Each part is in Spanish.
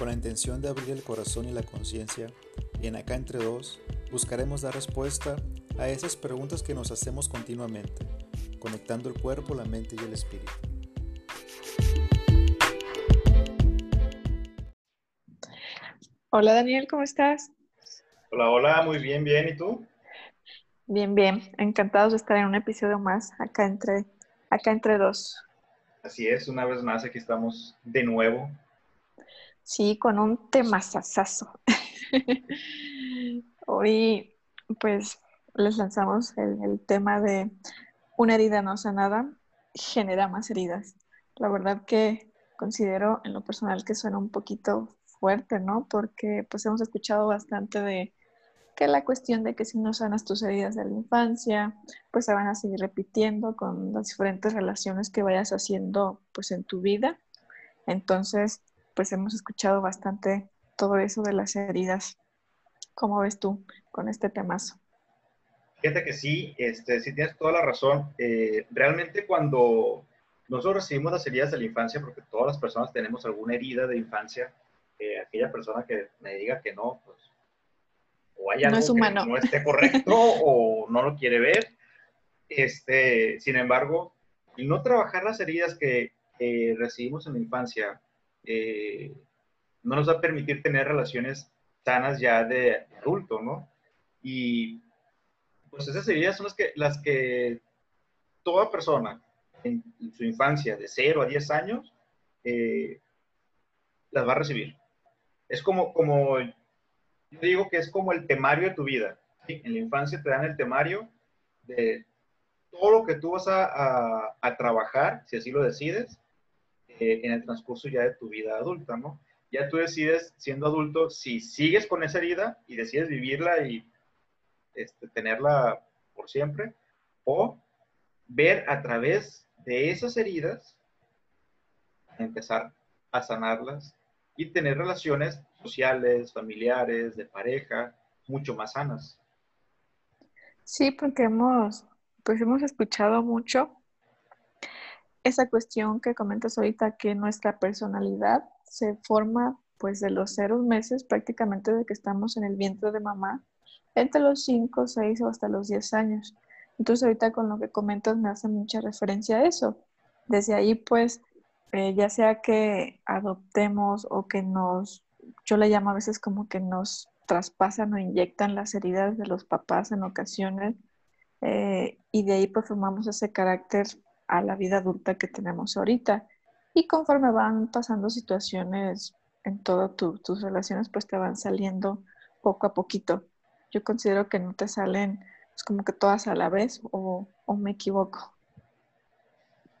con la intención de abrir el corazón y la conciencia, y en Acá Entre Dos buscaremos dar respuesta a esas preguntas que nos hacemos continuamente, conectando el cuerpo, la mente y el espíritu. Hola Daniel, ¿cómo estás? Hola, hola, muy bien, bien. ¿Y tú? Bien, bien. Encantados de estar en un episodio más acá entre, acá entre dos. Así es, una vez más aquí estamos de nuevo. Sí, con un tema sasazo. Hoy, pues, les lanzamos el, tema de una herida no sanada genera más heridas. La verdad que considero en lo personal que suena un poquito fuerte, ¿no? Porque pues hemos escuchado bastante de que la cuestión de que si no sanas tus heridas de la infancia, pues se van a seguir repitiendo con las diferentes relaciones que vayas haciendo pues en tu vida. Entonces, pues hemos escuchado bastante todo eso de las heridas. ¿Cómo ves tú con este temazo? Fíjate que sí, este, sí tienes toda la razón. Eh, realmente cuando nosotros recibimos las heridas de la infancia, porque todas las personas tenemos alguna herida de infancia, eh, aquella persona que me diga que no, pues o hay algo que no esté correcto o no lo quiere ver. Este, sin embargo, el no trabajar las heridas que recibimos en la infancia eh, no nos va a permitir tener relaciones sanas ya de adulto, ¿no? Y pues esas heridas son las que, toda persona en, su infancia, de 0 a 10 años, eh, las va a recibir. Es como, como yo digo que es como el temario de tu vida. En la infancia te dan el temario de todo lo que tú vas a, trabajar, si así lo decides, eh, en el transcurso ya de tu vida adulta, ¿no? Ya tú decides, siendo adulto, si sigues con esa herida y decides vivirla y este, tenerla por siempre, o ver a través de esas heridas, empezar a sanarlas y tener relaciones sociales, familiares, de pareja, mucho más sanas. Sí, porque hemos, pues hemos escuchado mucho esa cuestión que comentas ahorita, que nuestra personalidad se forma pues de los cero meses prácticamente de que estamos en el vientre de mamá, entre los 5, 6 o hasta los 10 años. Entonces ahorita con lo que comentas me hace mucha referencia a eso. Desde ahí pues, eh, ya sea que adoptemos o que nos yo le llamo a veces como que nos traspasan o inyectan las heridas de los papás en ocasiones eh, y de ahí pues formamos ese carácter a la vida adulta que tenemos ahorita. Y conforme van pasando situaciones en todas tus relaciones, pues te van saliendo poco a poquito. Yo considero que no te salen pues, como que todas a la vez o, o me equivoco.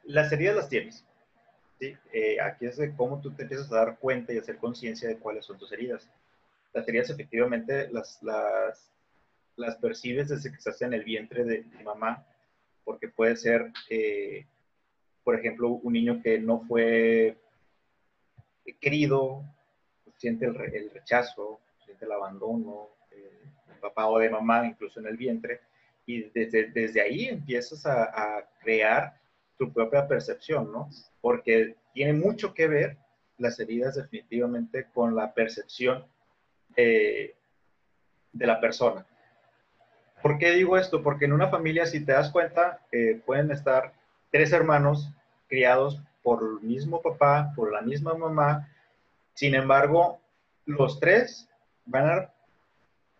Las heridas las tienes. ¿sí? Eh, aquí es de cómo tú te empiezas a dar cuenta y hacer conciencia de cuáles son tus heridas. Las heridas efectivamente las, las, las percibes desde que estás en el vientre de, mamá, porque puede ser, eh, por ejemplo, un niño que no fue querido, siente el, el rechazo, siente el abandono, eh, papá o de mamá, incluso en el vientre, y desde, desde ahí empiezas a, a crear tu propia percepción, ¿no? Porque tiene mucho que ver las heridas definitivamente con la percepción de la persona. ¿Por qué digo esto? Porque en una familia, si te das cuenta, eh, pueden estar tres hermanos criados por el mismo papá, por la misma mamá. Sin embargo, los tres van a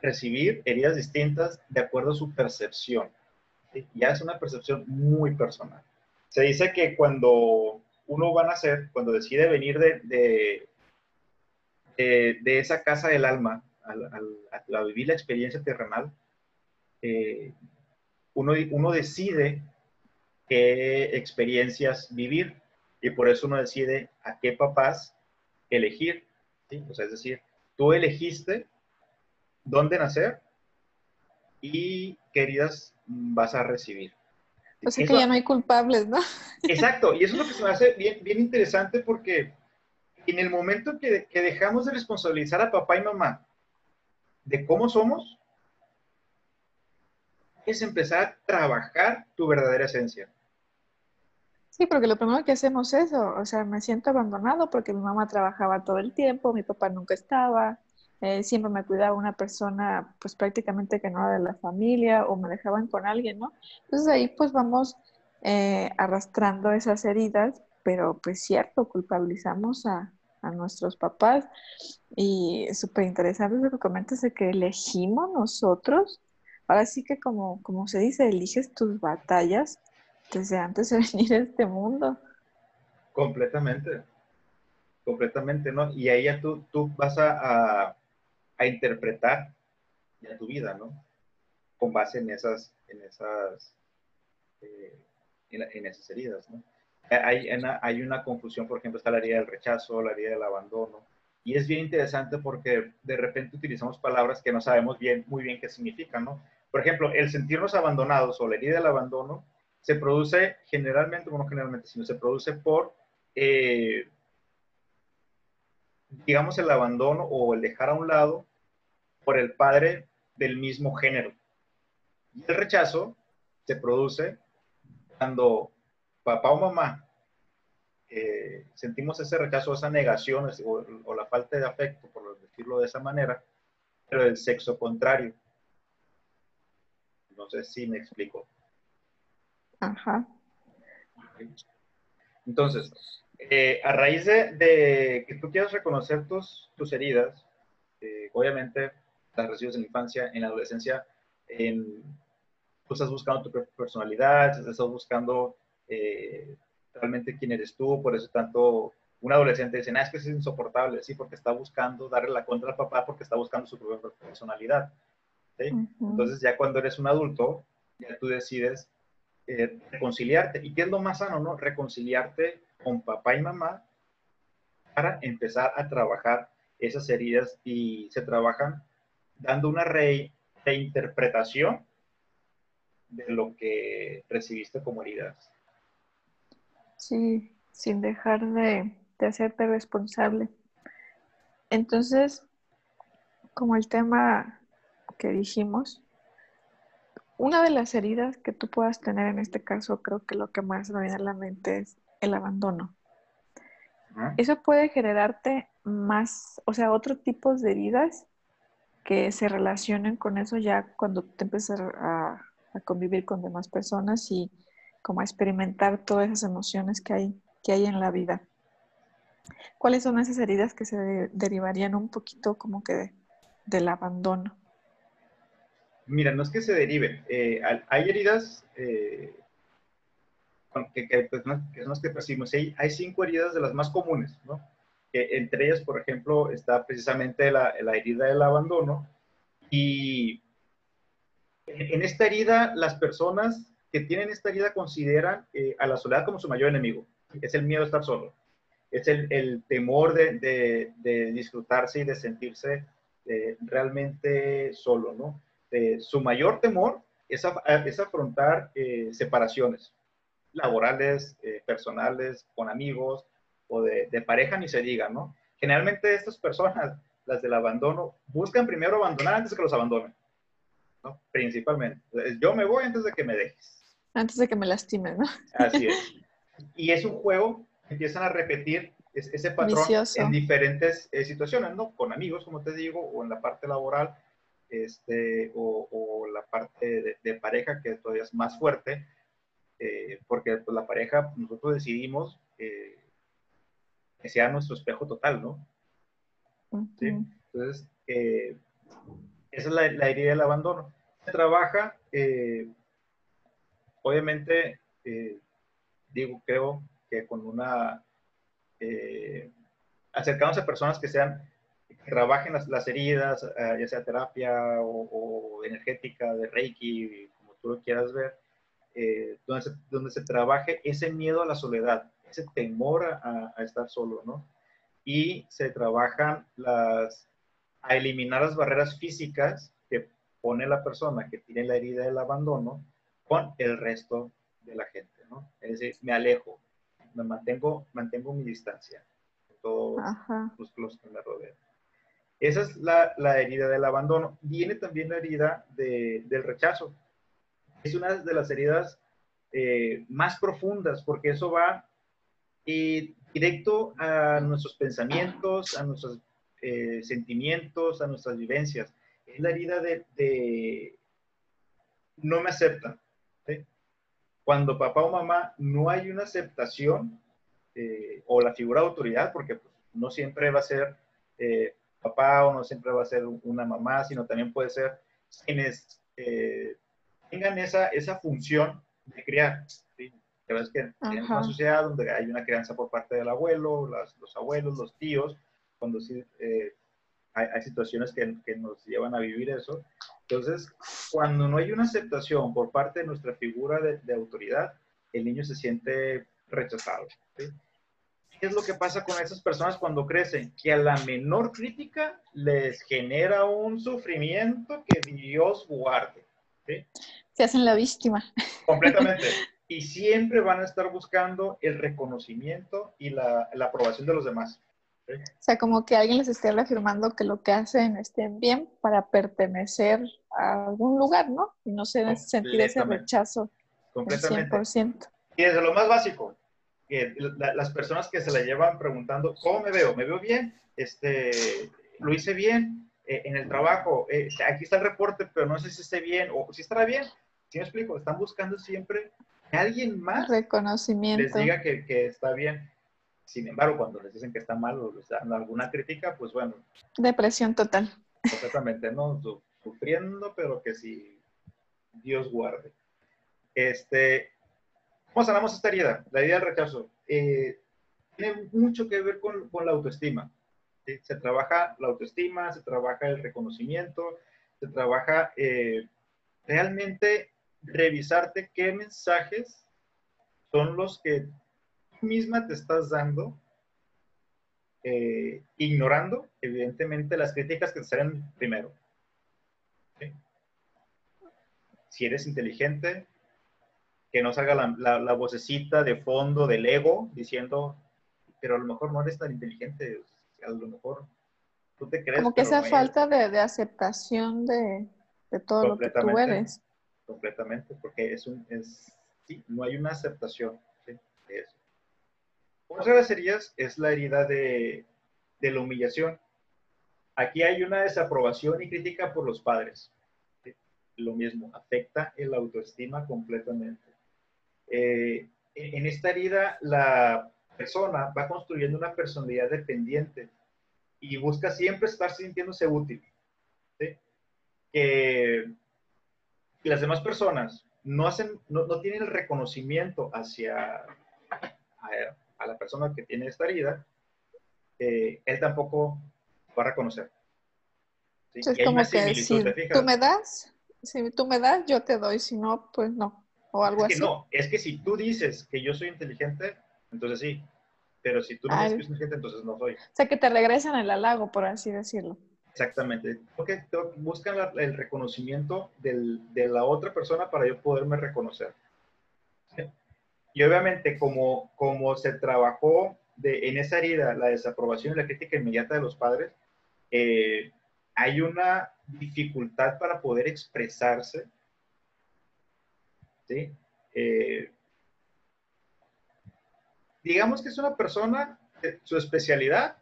recibir heridas distintas de acuerdo a su percepción. Ya es una percepción muy personal. Se dice que cuando uno va a nacer, cuando decide venir de, de, esa casa del alma a, vivir la experiencia terrenal, eh, uno, uno decide qué experiencias vivir y por eso uno decide a qué papás elegir. O sea, es decir, tú elegiste dónde nacer y qué heridas vas a recibir. O sea que ya no hay culpables, ¿no? Exacto, y eso es lo que se me hace bien, bien interesante porque en el momento que, que dejamos de responsabilizar a papá y mamá de cómo somos, es empezar a trabajar tu verdadera esencia. Sí, porque lo primero que hacemos es eso, o sea, me siento abandonado porque mi mamá trabajaba todo el tiempo, mi papá nunca estaba, eh, siempre me cuidaba una persona pues prácticamente que no era de la familia o me dejaban con alguien, ¿no? Entonces ahí pues vamos eh, arrastrando esas heridas, pero pues cierto, culpabilizamos a, a nuestros papás y súper interesante lo que comentas de que elegimos nosotros, ahora sí que como, como se dice, eliges tus batallas desde antes de venir a este mundo. Completamente, completamente, ¿no? Y ahí ya tú, tú vas a, a, interpretar tu vida, ¿no? Con base en esas, en esas, eh, heridas, ¿no? Hay una, hay una confusión, por ejemplo, está la herida del rechazo, la herida del abandono, y es bien interesante porque de repente utilizamos palabras que no sabemos bien, muy bien qué significan, ¿no? Por ejemplo, el sentirnos abandonados o la herida del abandono se produce generalmente, bueno, generalmente, sino se produce por, eh, digamos, el abandono o el dejar a un lado por el padre del mismo género. Y el rechazo se produce cuando papá o mamá eh, sentimos ese rechazo, esa negación o, o, la falta de afecto, por decirlo de esa manera, pero del sexo contrario. No sé si me explico. Ajá. Entonces, eh, a raíz de, que tú quieras reconocer tus, tus heridas, eh, obviamente las recibes en la infancia, en la adolescencia, en, tú estás buscando tu personalidad, estás buscando eh, realmente quién eres tú, por eso tanto un adolescente dice, ah, es que es insoportable, sí, porque está buscando darle la contra al papá porque está buscando su propia personalidad. Entonces ya cuando eres un adulto, ya tú decides eh, reconciliarte. ¿Y qué es lo más sano, no? Reconciliarte con papá y mamá para empezar a trabajar esas heridas y se trabajan dando una reinterpretación de lo que recibiste como heridas. Sí, sin dejar de, de hacerte responsable. Entonces, como el tema que dijimos, una de las heridas que tú puedas tener en este caso, creo que lo que más me viene a la mente es el abandono. Eso puede generarte más, o sea, otro tipo de heridas que se relacionen con eso ya cuando te empiezas a, convivir con demás personas y como a experimentar todas esas emociones que hay, que hay en la vida. ¿Cuáles son esas heridas que se derivarían un poquito como que del abandono? Mira, no es que se derive. Eh, hay heridas eh, que, pues, no, son que percibimos. Hay, cinco heridas de las más comunes, ¿no? entre ellas, por ejemplo, está precisamente la, herida del abandono. Y en esta herida, las personas que tienen esta herida consideran eh, a la soledad como su mayor enemigo. Es el miedo a estar solo. Es el, temor de, de, de, disfrutarse y de sentirse realmente solo, ¿no? Eh, su mayor temor es, afrontar eh, separaciones laborales, eh, personales, con amigos o de, pareja, ni se diga, ¿no? Generalmente estas personas, las del abandono, buscan primero abandonar antes de que los abandonen, ¿no? Principalmente. Yo me voy antes de que me dejes. Antes de que me lastimen, ¿no? Así es. Y es un juego, empiezan a repetir ese patrón en diferentes situaciones, ¿no? Con amigos, como te digo, o en la parte laboral, este, o, la parte de, pareja que todavía es más fuerte, eh, porque pues, la pareja, nosotros decidimos eh, que sea nuestro espejo total, ¿no? Entonces, eh, esa es la, la, idea del abandono. Se trabaja, obviamente, digo, creo que con una, acercándose a personas que sean trabajen las, heridas, eh, ya sea terapia o, energética, de Reiki, como tú lo quieras ver, eh, donde, se, donde se trabaje ese miedo a la soledad, ese temor a, estar solo, ¿no? Y se trabajan las, a eliminar las barreras físicas que pone la persona que tiene la herida del abandono con el resto de la gente, ¿no? Es decir, me alejo, me mantengo, mantengo mi distancia todos los que me rodean. Esa es la, la, herida del abandono. Viene también la herida de, del rechazo. Es una de las heridas eh, más profundas, porque eso va eh, directo a nuestros pensamientos, a nuestros eh, sentimientos, a nuestras vivencias. Es la herida de, no me aceptan. Cuando papá o mamá no hay una aceptación o la figura de autoridad, porque pues, no siempre va a ser papá o no siempre va a ser una mamá, sino también puede ser quienes tengan esa, esa función de criar. ¿sí? Que que en una sociedad donde hay una crianza por parte del abuelo, los abuelos, los tíos, cuando sí eh, hay, situaciones que, que, nos llevan a vivir eso. Entonces, cuando no hay una aceptación por parte de nuestra figura de, de autoridad, el niño se siente rechazado. ¿sí? ¿Qué es lo que pasa con esas personas cuando crecen? Que a la menor crítica les genera un sufrimiento que Dios guarde. ¿sí? Se hacen la víctima. Completamente. Y siempre van a estar buscando el reconocimiento y la, la aprobación de los demás. O sea, como que alguien les esté reafirmando que lo que hacen estén bien para pertenecer a algún lugar, ¿no? Y no se sentir ese rechazo. Completamente. 100%. Y desde lo más básico, que las personas que se la llevan preguntando, ¿cómo me veo? ¿Me veo bien? Este, ¿Lo hice bien? Eh, en el trabajo, eh, aquí está el reporte, pero no sé si esté bien o si estará bien. ¿Sí me explico? Están buscando siempre que alguien más Reconocimiento. les diga que, que, está bien. Sin embargo, cuando les dicen que está mal o les dan alguna crítica, pues bueno. Depresión total. Completamente, ¿no? Sufriendo, pero que si Dios guarde. Este, ¿Cómo sanamos esta herida? La herida del rechazo. Eh, tiene mucho que ver con, la autoestima. Se trabaja la autoestima, se trabaja el reconocimiento, se trabaja eh, realmente revisarte qué mensajes son los que tú misma te estás dando, eh, ignorando, evidentemente, las críticas que te salen primero. Si eres inteligente, que no salga la, la, vocecita de fondo del ego diciendo, pero a lo mejor no eres tan inteligente a lo mejor tú te crees. Como que esa falta de, aceptación de, todo lo que tú eres. Completamente, porque es un, es, sí, no hay una aceptación de eso. Otra de heridas es la herida de, de, la humillación. Aquí hay una desaprobación y crítica por los padres. Lo mismo, afecta el autoestima completamente. Eh, en esta herida, la persona va construyendo una personalidad dependiente y busca siempre estar sintiéndose útil. Que las demás personas no, hacen, no, tienen el reconocimiento hacia a, la persona que tiene esta herida, eh, él tampoco va a reconocer. Es como que si tú me das, si tú me das, yo te doy, si no, pues no, o algo es que No, es que si tú dices que yo soy inteligente, entonces sí. Pero si tú no eres inteligente, entonces no soy. O sea, que te regresan el halago, por así decirlo. Exactamente. Porque buscan el reconocimiento de la otra persona para yo poderme reconocer. Y obviamente, como, como se trabajó de, en esa herida la desaprobación y la crítica inmediata de los padres, eh, hay una dificultad para poder expresarse. ¿Sí? Eh, digamos que es una persona, su especialidad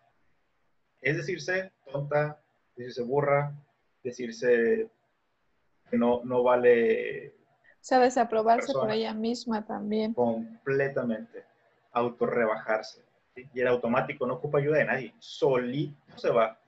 es decirse tonta, decirse burra, decirse que no, no vale. Sabe desaprobarse por ella misma también. Completamente. Autorrebajarse. Y el automático no ocupa ayuda de nadie. Solito se va.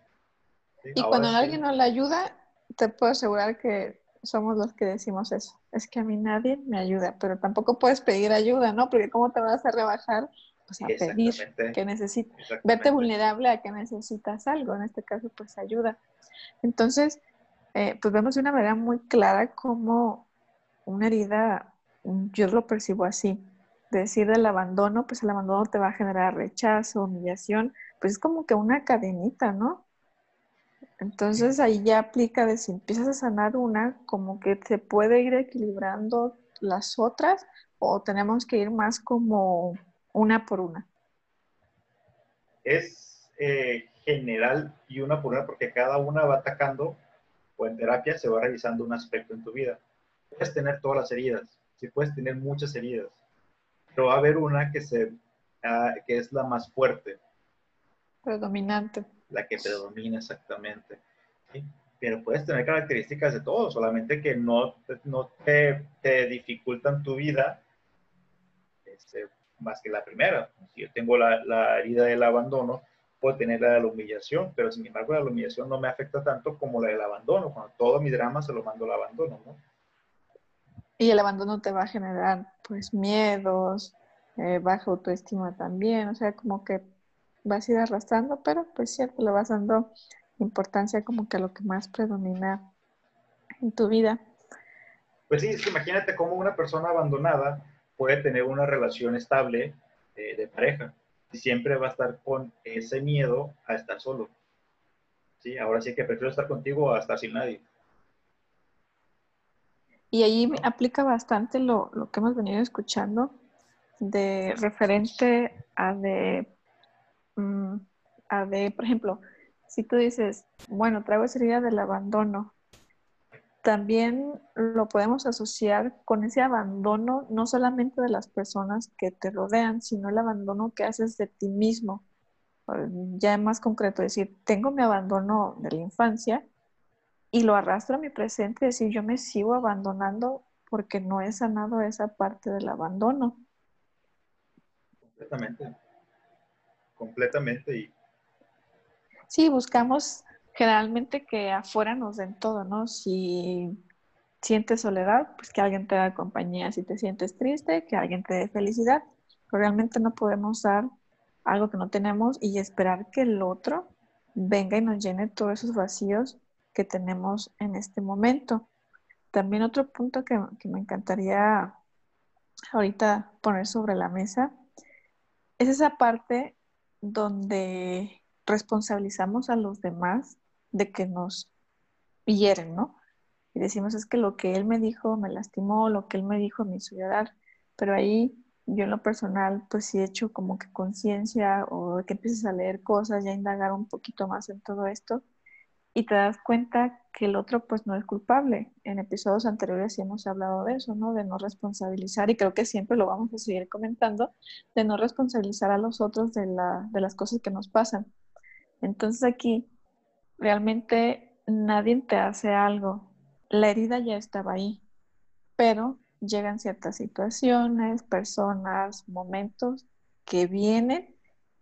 Y cuando alguien no le ayuda, te puedo asegurar que somos los que decimos eso. Es que a mí nadie me ayuda, pero tampoco puedes pedir ayuda, ¿no? Porque ¿cómo te vas a rebajar? Pues a pedir que necesitas. Verte vulnerable a que necesitas algo, en este caso, pues ayuda. Entonces, eh, pues vemos de una manera muy clara cómo una herida, yo lo percibo así, decir del abandono, pues el abandono te va a generar rechazo, humillación, pues es como que una cadenita, ¿no? Entonces ahí ya aplica de si empiezas a sanar una, como que se puede ir equilibrando las otras o tenemos que ir más como una por una. Es eh, general y una por una porque cada una va atacando o en terapia se va revisando un aspecto en tu vida. Puedes tener todas las heridas, sí puedes tener muchas heridas, pero va a haber una que, se, ah, que es la más fuerte. Predominante. La que predomina exactamente. Pero puedes tener características de todo, solamente que no, no te, te dificultan tu vida este, más que la primera. Si yo tengo la, la herida del abandono, puedo tener la de la humillación, pero sin embargo la humillación no me afecta tanto como la del abandono, cuando todo mi drama se lo mando al abandono, ¿no? Y el abandono te va a generar pues miedos, eh, baja autoestima también, o sea, como que vas a ir arrastrando, pero pues cierto, le vas dando importancia como que a lo que más predomina en tu vida. Pues sí, es que imagínate cómo una persona abandonada puede tener una relación estable eh, de pareja y siempre va a estar con ese miedo a estar solo. Sí, ahora sí que prefiero estar contigo a estar sin nadie. Y ahí aplica bastante lo, lo, que hemos venido escuchando de referente a de, mm, a de, por ejemplo, si tú dices, bueno, traigo esa herida del abandono, también lo podemos asociar con ese abandono, no solamente de las personas que te rodean, sino el abandono que haces de ti mismo. Ya más concreto, decir, tengo mi abandono de la infancia y lo arrastro a mi presente, decir, yo me sigo abandonando porque no he sanado esa parte del abandono. Completamente. Completamente. Y... Sí, buscamos generalmente que afuera nos den todo, ¿no? Si sientes soledad, pues que alguien te da compañía. Si te sientes triste, que alguien te dé felicidad. Pero realmente no podemos dar algo que no tenemos y esperar que el otro venga y nos llene todos esos vacíos que tenemos en este momento. También otro punto que, que me encantaría ahorita poner sobre la mesa es esa parte donde responsabilizamos a los demás de que nos hieren, ¿no? Y decimos, es que lo que él me dijo me lastimó, lo que él me dijo me hizo llorar, pero ahí yo en lo personal, pues sí he hecho como que conciencia o que empieces a leer cosas, ya indagar un poquito más en todo esto y te das cuenta que el otro pues no es culpable. En episodios anteriores sí hemos hablado de eso, ¿no? De no responsabilizar y creo que siempre lo vamos a seguir comentando, de no responsabilizar a los otros de, la, de las cosas que nos pasan. Entonces aquí realmente nadie te hace algo. La herida ya estaba ahí, pero llegan ciertas situaciones, personas, momentos que vienen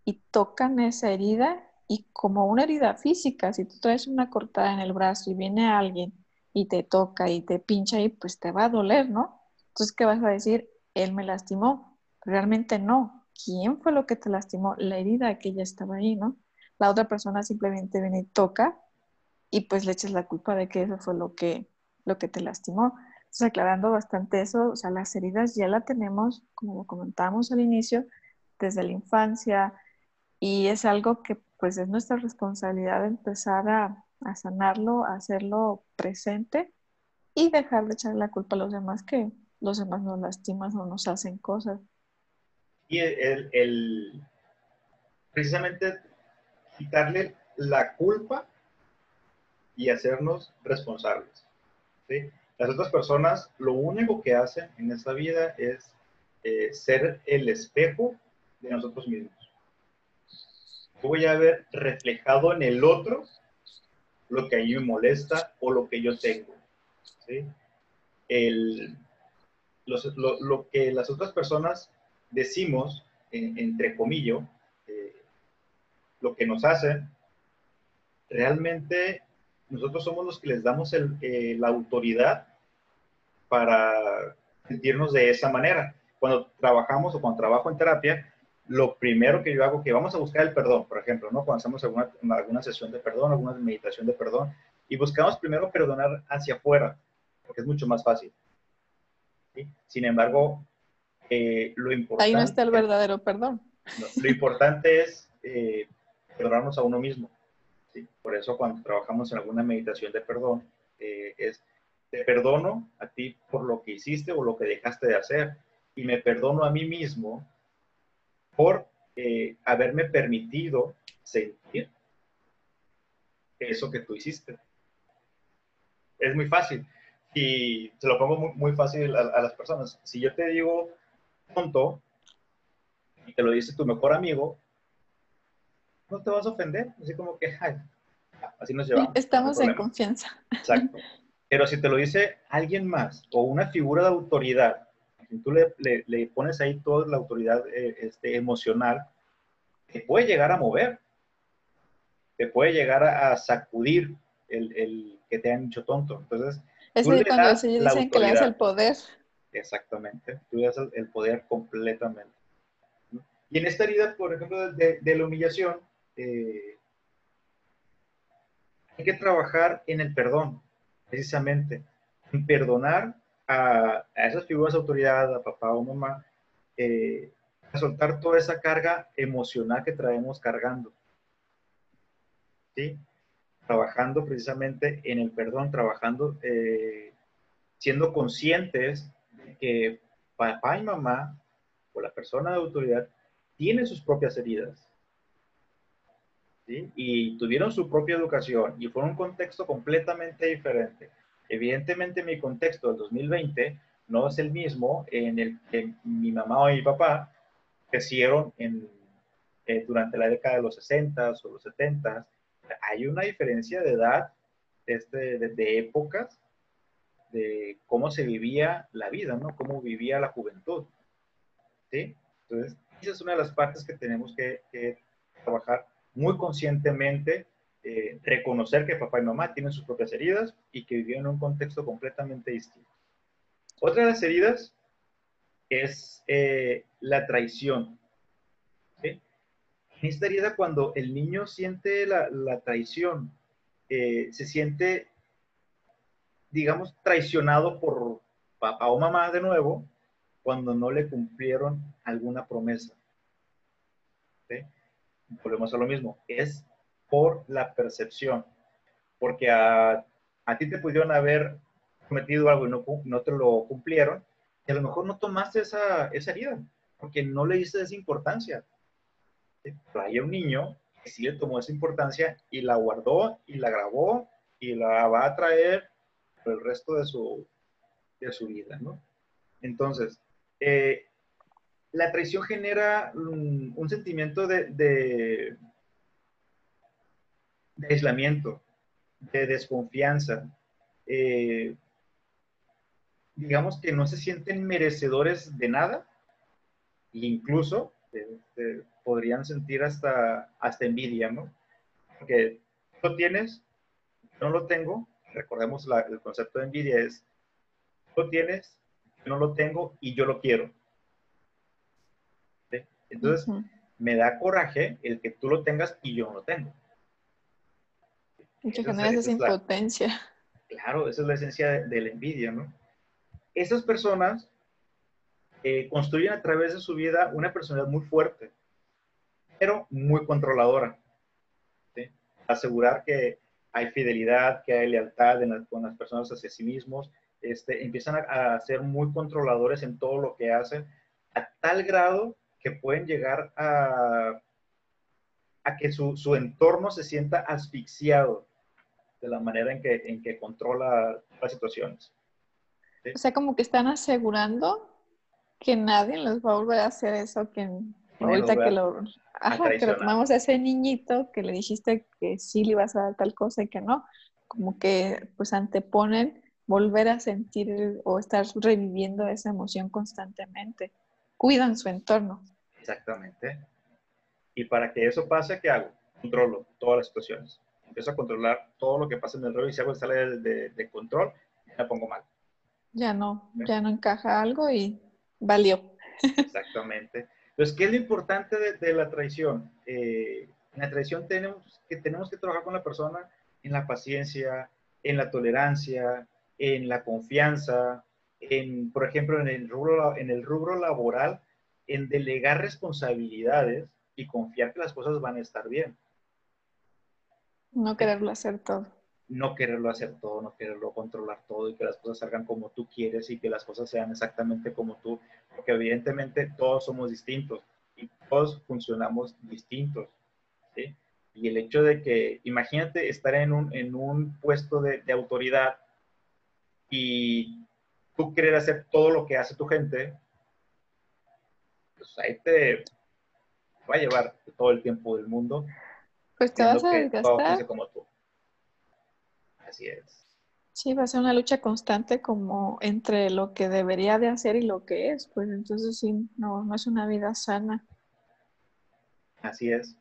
y tocan esa herida y como una herida física, si tú traes una cortada en el brazo y viene alguien y te toca y te pincha ahí, pues te va a doler, ¿no? Entonces, ¿qué vas a decir? Él me lastimó. Realmente no. ¿Quién fue lo que te lastimó? La herida que ya estaba ahí, ¿no? la otra persona simplemente viene y toca y pues le echas la culpa de que eso fue lo que, lo que te lastimó. Entonces, aclarando bastante eso, o sea, las heridas ya la tenemos, como comentábamos al inicio, desde la infancia y es algo que pues es nuestra responsabilidad empezar a, a sanarlo, a hacerlo presente y dejar de echar la culpa a los demás que los demás nos lastiman o nos hacen cosas. Y el, el precisamente quitarle la culpa y hacernos responsables. Las otras personas lo único que hacen en esta vida es eh, ser el espejo de nosotros mismos. Voy a ver reflejado en el otro lo que a mí me molesta o lo que yo tengo. lo, que las otras personas decimos, entre comillas, lo que nos hacen, realmente nosotros somos los que les damos eh, la autoridad para sentirnos de esa manera. Cuando trabajamos o cuando trabajo en terapia, lo primero que yo hago que vamos a buscar el perdón, por ejemplo, ¿no? Cuando hacemos alguna, alguna sesión de perdón, alguna meditación de perdón, y buscamos primero perdonar hacia afuera, porque es mucho más fácil. Sin embargo, eh, lo importante... Ahí no está el verdadero perdón. lo importante es eh, perdonarnos a uno mismo. ¿sí? Por eso cuando trabajamos en alguna meditación de perdón, eh, es, te perdono a ti por lo que hiciste o lo que dejaste de hacer y me perdono a mí mismo por eh, haberme permitido sentir eso que tú hiciste. Es muy fácil. y se lo pongo muy, fácil a, las personas. Si yo te digo tonto y te lo dice tu mejor amigo, no te vas a ofender. Así como que, ay, así nos llevamos. Estamos en confianza. Exacto. Pero si te lo dice alguien más o una figura de autoridad, tú le, le, pones ahí toda la autoridad eh, este, emocional, te puede llegar a mover, te puede llegar a, sacudir el, el, que te han dicho tonto. Entonces, es cuando se dicen que le das el poder. Exactamente, tú le das el, poder completamente. Y en esta herida, por ejemplo, de, de la humillación, eh, hay que trabajar en el perdón, precisamente, en perdonar a, esas figuras de autoridad, a papá o mamá, eh, a soltar toda esa carga emocional que traemos cargando. ¿Sí? Trabajando precisamente en el perdón, trabajando, eh, siendo conscientes de que papá y mamá o la persona de autoridad tienen sus propias heridas. ¿sí? Y tuvieron su propia educación y fue un contexto completamente diferente. Evidentemente mi contexto del 2020 no es el mismo en el que mi mamá o mi papá crecieron en, eh, durante la década de los 60 o los 70. Hay una diferencia de edad, este, de, épocas, de cómo se vivía la vida, ¿no? Cómo vivía la juventud. ¿Sí? Entonces, esa es una de las partes que tenemos que, que trabajar muy conscientemente reconocer que papá y mamá tienen sus propias heridas y que vivían en un contexto completamente distinto. Otra de las heridas es eh, la traición. En esta herida, cuando el niño siente la, traición, eh, se siente, digamos, traicionado por papá o mamá de nuevo, cuando no le cumplieron alguna promesa. Volvemos a lo mismo, es por la percepción. Porque a, ti te pudieron haber cometido algo y no, no te lo cumplieron, y a lo mejor no tomaste esa, esa herida, porque no le diste esa importancia. Pero hay un niño que sí le tomó esa importancia y la guardó y la grabó y la va a traer por el resto de su, de su vida, ¿no? Entonces, eh, la traición genera un, un sentimiento de aislamiento, de desconfianza. Eh, digamos que no se sienten merecedores de nada e incluso este, podrían sentir hasta, hasta envidia, ¿no? Porque lo tienes, no lo tengo. Recordemos el concepto de envidia es, lo tienes, yo no lo tengo y yo lo quiero. Entonces, me da coraje el que tú lo tengas y yo no lo tengo. Y que genera esa impotencia. claro, esa es la esencia de, la envidia, ¿no? Esas personas eh, construyen a través de su vida una personalidad muy fuerte, pero muy controladora. Asegurar que hay fidelidad, que hay lealtad con las personas hacia sí mismos, este, empiezan a, ser muy controladores en todo lo que hacen, a tal grado que pueden llegar a, a que su, su, entorno se sienta asfixiado de la manera en que, en que controla las situaciones. O sea, como que están asegurando que nadie les va a volver a hacer eso, que ahorita que lo, ajá, que lo tomamos a ese niñito que le dijiste que sí le ibas a dar tal cosa y que no, como que pues anteponen volver a sentir o estar reviviendo esa emoción constantemente. Cuidan su entorno. Exactamente. Y para que eso pase, ¿qué hago? Controlo todas las situaciones empiezo a controlar todo lo que pasa en el rollo y si algo sale de, control, me pongo mal. Ya no, ya no encaja algo y valió. Exactamente. Entonces, ¿qué es lo importante de, la traición? Eh, en la traición tenemos que, tenemos que trabajar con la persona en la paciencia, en la tolerancia, en la confianza, en, por ejemplo, en el rubro, en el rubro laboral, en delegar responsabilidades y confiar que las cosas van a estar bien. No quererlo hacer todo. No quererlo hacer todo, no quererlo controlar todo y que las cosas salgan como tú quieres y que las cosas sean exactamente como tú, porque evidentemente todos somos distintos y todos funcionamos distintos. Y el hecho de que, imagínate estar en un, en un puesto de, de autoridad y tú querer hacer todo lo que hace tu gente, pues ahí te va a llevar todo el tiempo del mundo. Pues te vas a desgastar. Como tú. Así es. Sí, va a ser una lucha constante como entre lo que debería de hacer y lo que es, pues entonces sí, no, no es una vida sana. Así es,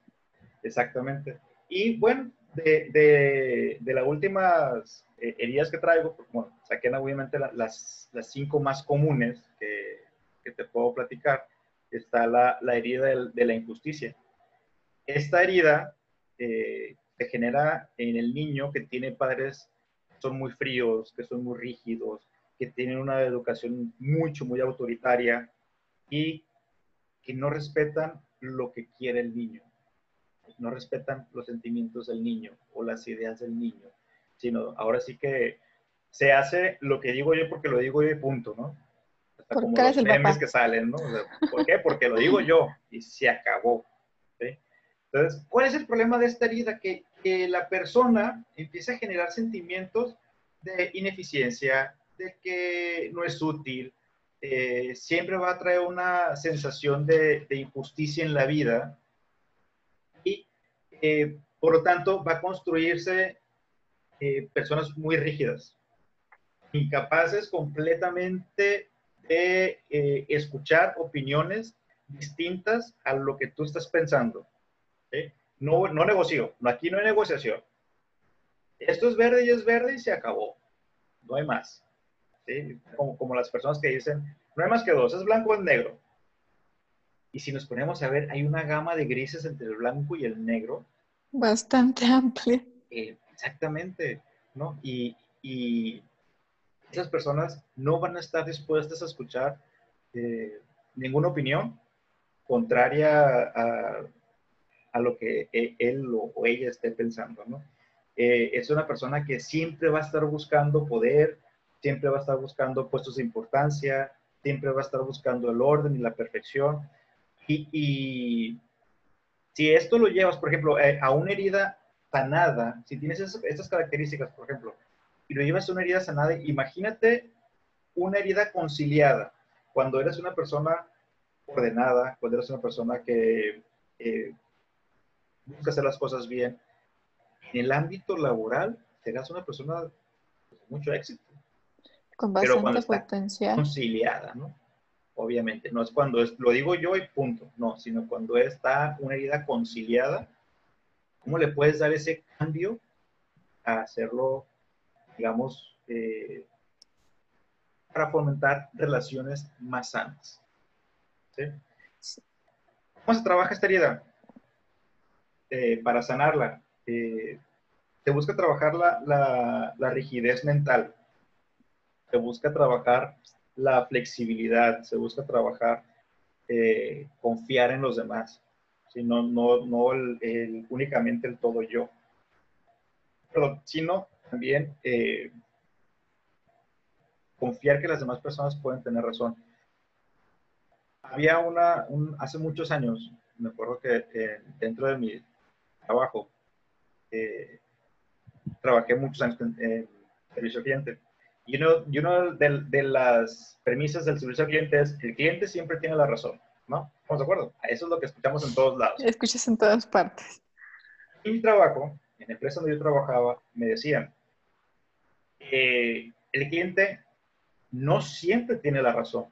exactamente. Y bueno, de, de, de las últimas eh, heridas que traigo, pues, bueno, saquen obviamente las, las, cinco más comunes que, que, te puedo platicar. Está la, la herida de la injusticia. Esta herida eh, se genera en el niño que tiene padres que son muy fríos, que son muy rígidos, que tienen una educación mucho, muy autoritaria y que no respetan lo que quiere el niño no respetan los sentimientos del niño o las ideas del niño, sino ahora sí que se hace lo que digo yo porque lo digo yo y punto, ¿no? Hasta como los memes que salen, ¿no? ¿Por qué? Porque lo digo yo y se acabó. Entonces, ¿cuál es el problema de esta herida? Que, la persona empieza a generar sentimientos de ineficiencia, de que no es útil, eh, siempre va a traer una sensación de, injusticia en la vida eh, por lo tanto, va a construirse eh, personas muy rígidas, incapaces completamente de escuchar opiniones distintas a lo que tú estás pensando. No, no negocio, aquí no hay negociación. Esto es verde y es verde y se acabó. No hay más. Como, como las personas que dicen, no hay más que dos, es blanco o es negro. Y si nos ponemos a ver, hay una gama de grises entre el blanco y el negro. Bastante amplia. Eh, exactamente, ¿no? Y, y, esas personas no van a estar dispuestas a escuchar eh, ninguna opinión contraria a, a, lo que e, él o ella esté pensando, ¿no? Eh, es una persona que siempre va a estar buscando poder, siempre va a estar buscando puestos de importancia, siempre va a estar buscando el orden y la perfección. Y, si esto lo llevas, por ejemplo, eh, a una herida sanada, si tienes estas características, por ejemplo, y lo llevas a una herida sanada, imagínate una herida conciliada, cuando eres una persona ordenada, cuando eres una persona que eh, busca hacer las cosas bien, en el ámbito laboral serás una persona de mucho éxito. Con bastante potencial. Conciliada, ¿no? obviamente. No es cuando es, lo digo yo y punto, no, sino cuando está una herida conciliada, ¿cómo le puedes dar ese cambio a hacerlo, digamos, eh, para fomentar relaciones más sanas? ¿Cómo se trabaja esta herida? Eh, para sanarla, eh, busca trabajar la, la rigidez mental, se busca trabajar la flexibilidad, se busca trabajar, eh, confiar en los demás, sino no, no el, únicamente el todo yo, pero sino también eh, confiar que las demás personas pueden tener razón. Había una, hace muchos años, me acuerdo que dentro de mi trabajo, trabajé muchos años en, en servicio cliente y uno, de, las premisas del servicio al cliente es el cliente siempre tiene la razón, ¿no? ¿Estamos de acuerdo? Eso es lo que escuchamos en todos lados. Escuchas en todas partes. En mi trabajo, en la empresa donde yo trabajaba, me decían, eh, el cliente no siempre tiene la razón.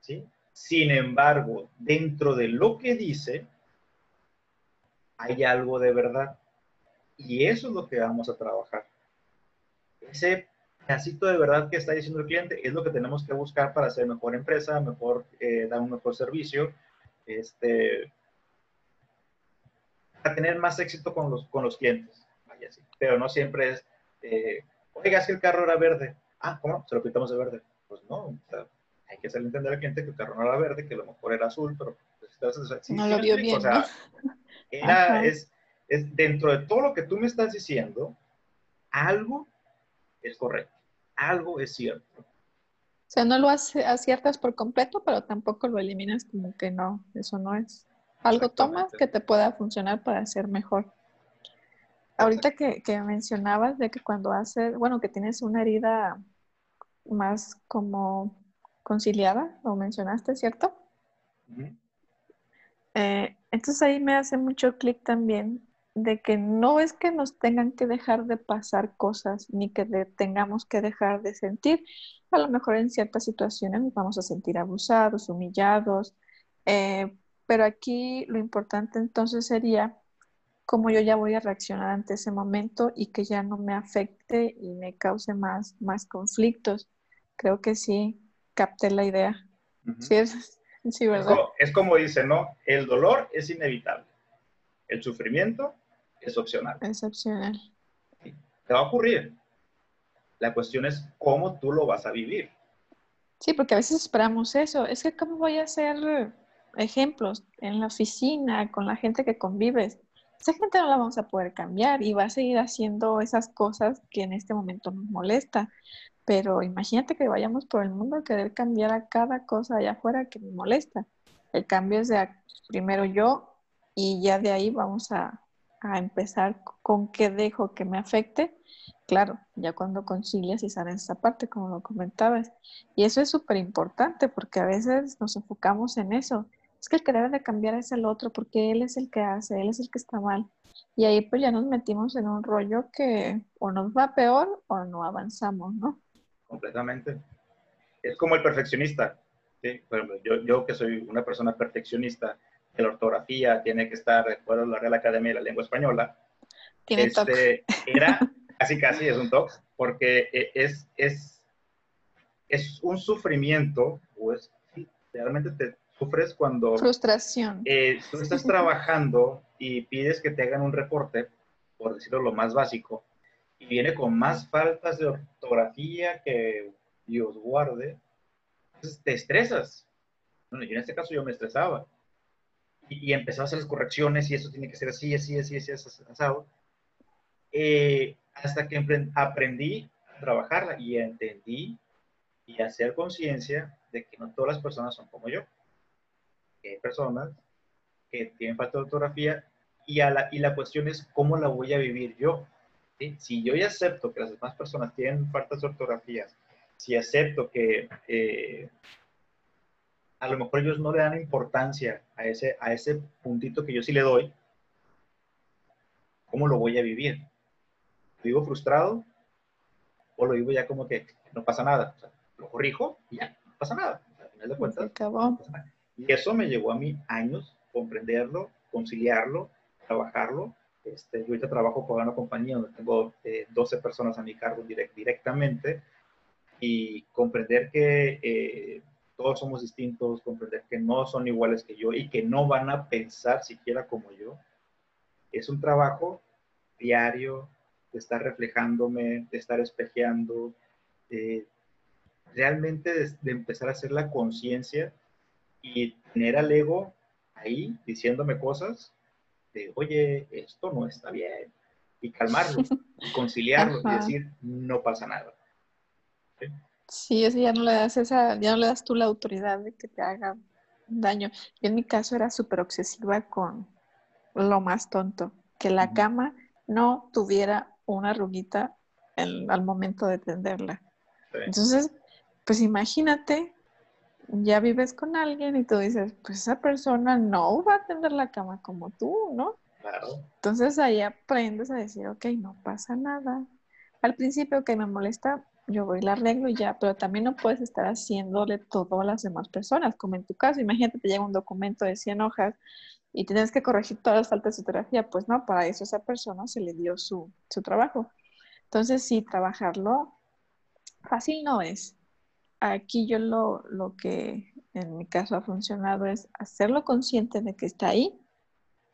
¿sí? Sin embargo, dentro de lo que dice, hay algo de verdad. Y eso es lo que vamos a trabajar. Ese pedacito de verdad que está diciendo el cliente es lo que tenemos que buscar para hacer mejor empresa, mejor, eh, dar un mejor servicio, este, para tener más éxito con los, con los clientes. Vaya, sí. Pero no siempre es, eh, oiga, es que el carro era verde. Ah, ¿cómo? Se lo pintamos de verde. Pues no, hay que hacerle entender al cliente que el carro no era verde, que a lo mejor era azul, pero pues, no lo vio bien. O sea, era, es, es dentro de todo lo que tú me estás diciendo, algo es correcto algo es cierto. O sea, no lo aciertas por completo, pero tampoco lo eliminas como que no, eso no es. Algo tomas que te pueda funcionar para ser mejor. ahorita que, mencionabas de que cuando haces, bueno, que tienes una herida más como conciliada, lo mencionaste, ¿cierto? Eh, entonces ahí me hace mucho clic también de que no es que nos tengan que dejar de pasar cosas ni que tengamos que dejar de sentir. A lo mejor en ciertas situaciones nos vamos a sentir abusados, humillados, eh, pero aquí lo importante entonces sería cómo yo ya voy a reaccionar ante ese momento y que ya no me afecte y me cause más, más conflictos. Creo que sí, capté la idea. Sí, es, sí, ¿verdad? Es como, dice, ¿no? El dolor es inevitable. El sufrimiento es opcional. Es opcional. Te va a ocurrir. La cuestión es cómo tú lo vas a vivir. Sí, porque a veces esperamos eso. Es que, ¿cómo voy a hacer ejemplos en la oficina, con la gente que convives? esa gente no la vamos a poder cambiar y va a seguir haciendo esas cosas que en este momento nos molesta. Pero imagínate que vayamos por el mundo a querer cambiar a cada cosa allá afuera que nos molesta. El cambio es de primero yo y ya de ahí vamos a, a empezar con qué dejo que me afecte. Claro, ya cuando concilias y sales esa parte, como lo comentabas. Y eso es súper importante porque a veces nos enfocamos en eso es que el que debe de cambiar es el otro porque él es el que hace, él es el que está mal. Y ahí pues ya nos metimos en un rollo que o nos va peor o no avanzamos, ¿no? Completamente. Es como el perfeccionista. ¿sí? yo, yo que soy una persona perfeccionista, de la ortografía tiene que estar de acuerdo a la Real Academia de la Lengua Española. Tiene este, Era casi casi es un toque, porque e, es, es, es un sufrimiento, pues realmente te, sufres cuando... Frustración. Eh, tú estás trabajando y pides que te hagan un reporte, por decirlo lo más básico, y viene con más faltas de ortografía que Dios guarde, entonces te estresas. Bueno, y en este caso yo me estresaba. Y, y empezaba a hacer las correcciones y eso tiene que ser así, así, así, así, así eh, hasta que aprendí a trabajarla y entendí y a hacer conciencia de que no todas las personas son como yo hay personas que tienen falta de ortografía y, a la, y la cuestión es cómo la voy a vivir yo. Si yo ya acepto que las demás personas tienen faltas de ortografía, si acepto que eh, a lo mejor ellos no le dan importancia a ese, a ese puntito que yo sí le doy, ¿cómo lo voy a vivir? ¿Lo vivo frustrado? ¿O lo vivo ya como que no pasa nada? lo corrijo y ya, no pasa nada. Al final de cuentas, acabó. Y eso me llevó a mí años comprenderlo, conciliarlo, trabajarlo. Este, yo ahorita trabajo con una compañía donde tengo 12 eh, personas a mi cargo directamente y comprender que eh, todos somos distintos, comprender que no son iguales que yo y que no van a pensar siquiera como yo, es un trabajo diario de estar reflejándome, de estar espejeando, realmente de empezar a hacer la conciencia y tener al ego ahí diciéndome cosas de, oye, esto no está bien, y calmarlo, y conciliarlo y decir, no pasa nada. ¿Sí? eso ya no le das esa, ya no le das tú la autoridad de que te haga daño. Yo en mi caso era súper obsesiva con lo más tonto, que la cama no tuviera una arruguita al momento de tenderla. Entonces, pues imagínate ya vives con alguien y tú dices, pues esa persona no va a tender la cama como tú, ¿no? Claro. Entonces ahí aprendes a decir, ok, no pasa nada. Al principio que me molesta, yo voy y la arreglo y ya, pero también no puedes estar haciéndole todo a las demás personas, como en tu caso, imagínate, te llega un documento de 100 hojas y tienes que corregir todas las faltas de fotografía, pues no, para eso a esa persona se le dio su, su trabajo. Entonces sí, trabajarlo fácil no es, aquí yo lo, lo, que en mi caso ha funcionado es hacerlo consciente de que está ahí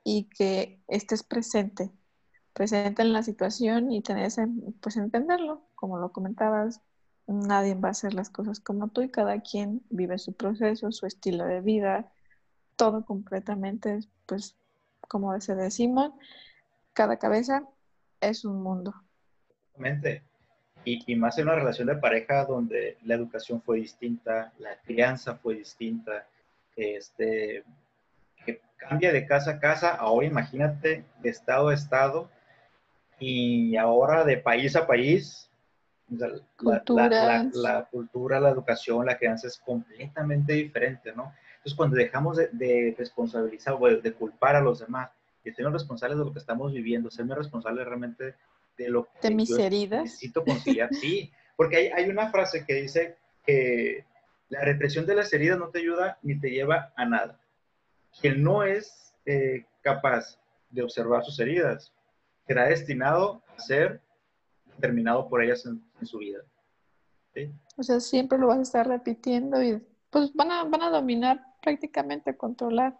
y que estés presente, presente en la situación y tener pues entenderlo, como lo comentabas, nadie va a hacer las cosas como tú y cada quien vive su proceso, su estilo de vida, todo completamente, pues como se decimos, cada cabeza es un mundo. Y, más en una relación de pareja donde la educación fue distinta, la crianza fue distinta, este, que cambia de casa a casa, ahora imagínate de estado a estado, y ahora de país a país, la, la, cultura, la educación, la crianza es completamente diferente, ¿no? Entonces, cuando dejamos de, responsabilizar o de, culpar a los demás y ser responsables de lo que estamos viviendo, serme responsable realmente de lo que de mis heridas. necesito conciliar, sí, porque hay, hay una frase que dice que la represión de las heridas no te ayuda ni te lleva a nada. Quien no es eh, capaz de observar sus heridas será destinado a ser terminado por ellas en, su vida. O sea, siempre lo vas a estar repitiendo y pues van a, van a dominar prácticamente, controlar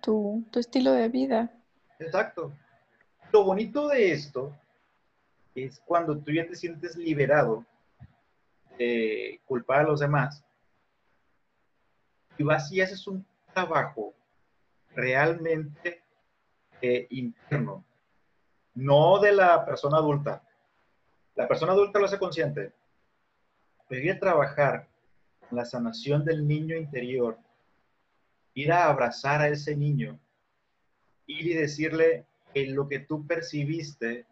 tu, tu estilo de vida. Exacto. Lo bonito de esto es cuando tú ya te sientes liberado de culpar a los demás y vas y haces un trabajo realmente eh, interno, no de la persona adulta. La persona adulta lo hace consciente. Pero ir a trabajar la sanación del niño interior, ir a abrazar a ese niño, ir y decirle que lo que tú percibiste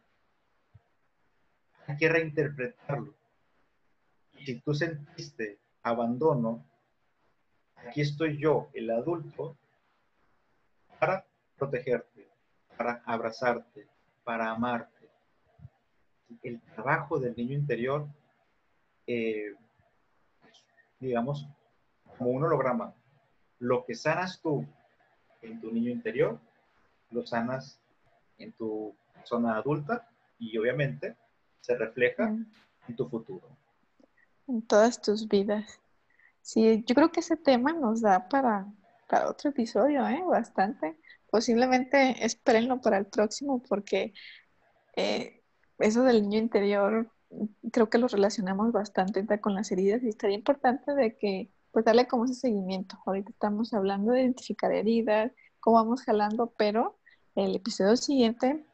hay que reinterpretarlo. Si tú sentiste abandono, aquí estoy yo, el adulto, para protegerte, para abrazarte, para amarte. El trabajo del niño interior, eh, digamos, como un holograma, lo que sanas tú en tu niño interior, lo sanas en tu zona adulta y obviamente se refleja mm. en tu futuro. En todas tus vidas. Sí, yo creo que ese tema nos da para, para otro episodio, ¿eh? Bastante. Posiblemente espérenlo para el próximo porque eh, eso del niño interior creo que lo relacionamos bastante con las heridas y estaría importante de que pues darle como ese seguimiento. Ahorita estamos hablando de identificar heridas, cómo vamos jalando, pero el episodio siguiente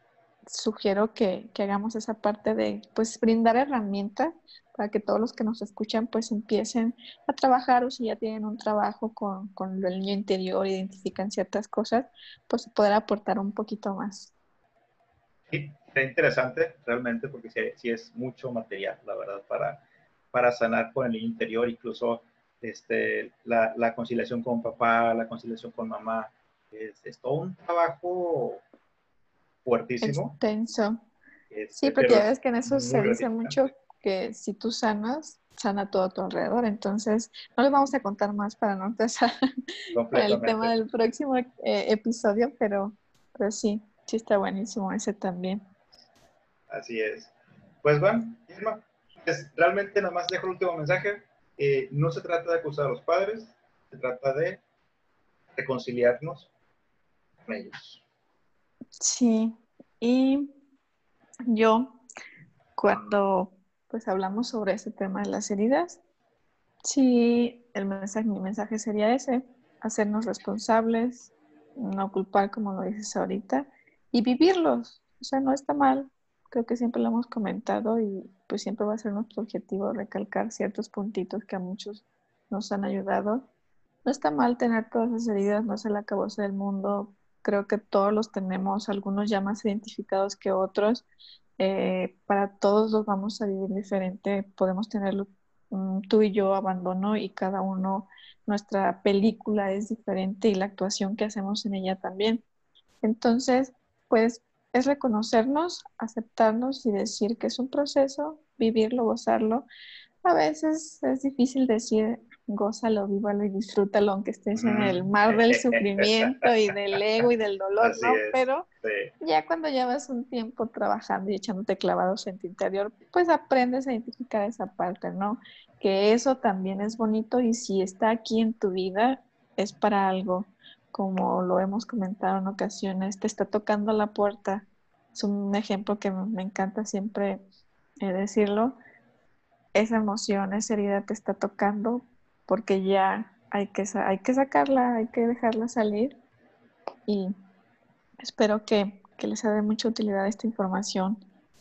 sugiero que, que, hagamos esa parte de pues brindar herramientas para que todos los que nos escuchan pues empiecen a trabajar o si ya tienen un trabajo con, con el niño interior, identifican ciertas cosas, pues poder aportar un poquito más. Sí, es interesante realmente porque sí, es mucho material, la verdad, para, para sanar con el niño interior, incluso este, la, la conciliación con papá, la conciliación con mamá, es, es todo un trabajo fuertísimo. Extenso. Este, sí, porque ya ves que en eso se dice mucho que si tú sanas, sana todo a tu alrededor. Entonces, no les vamos a contar más para no empezar el tema del próximo eh, episodio, pero, pero sí, sí está buenísimo ese también. Así es. Pues bueno, pues, realmente nada más dejo el último mensaje. Eh, no se trata de acusar a los padres, se trata de reconciliarnos con ellos. Sí, y yo cuando pues hablamos sobre ese tema de las heridas. Sí, el mensaje, mi mensaje sería ese, hacernos responsables, no culpar como lo dices ahorita, y vivirlos. O sea, no está mal. Creo que siempre lo hemos comentado y pues siempre va a ser nuestro objetivo recalcar ciertos puntitos que a muchos nos han ayudado. No está mal tener todas esas heridas, no es el acabose del mundo. Creo que todos los tenemos, algunos ya más identificados que otros, eh, para todos los vamos a vivir diferente. Podemos tener tú y yo abandono y cada uno, nuestra película es diferente y la actuación que hacemos en ella también. Entonces, pues es reconocernos, aceptarnos y decir que es un proceso, vivirlo, gozarlo. A veces es difícil decir, gózalo, vívalo y disfrútalo, aunque estés en el mar del sufrimiento y del ego y del dolor, ¿no? Pero ya cuando llevas un tiempo trabajando y echándote clavados en tu interior, pues aprendes a identificar esa parte, ¿no? Que eso también es bonito y si está aquí en tu vida, es para algo, como lo hemos comentado en ocasiones, te está tocando la puerta. Es un ejemplo que me encanta siempre eh, decirlo. Esa emoción, esa herida te está tocando porque ya hay que, hay que sacarla, hay que dejarla salir y espero que, les sea de mucha utilidad esta información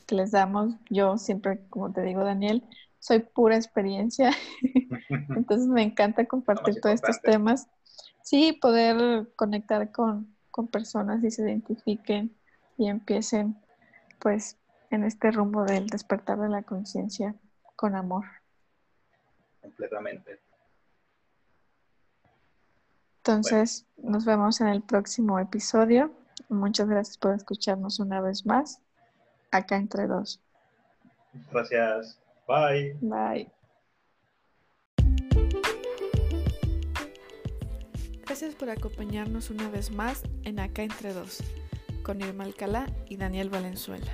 que les damos. Yo siempre, como te digo, Daniel, soy pura experiencia, entonces me encanta compartir todos estos temas. Sí, poder conectar con, con personas y se identifiquen y empiecen pues en este rumbo del despertar de la conciencia con amor. Completamente. Entonces, nos vemos en el próximo episodio. Muchas gracias por escucharnos una vez más acá entre dos. Gracias. Bye. Bye. Gracias por acompañarnos una vez más en Acá entre dos, con Irma Alcalá y Daniel Valenzuela.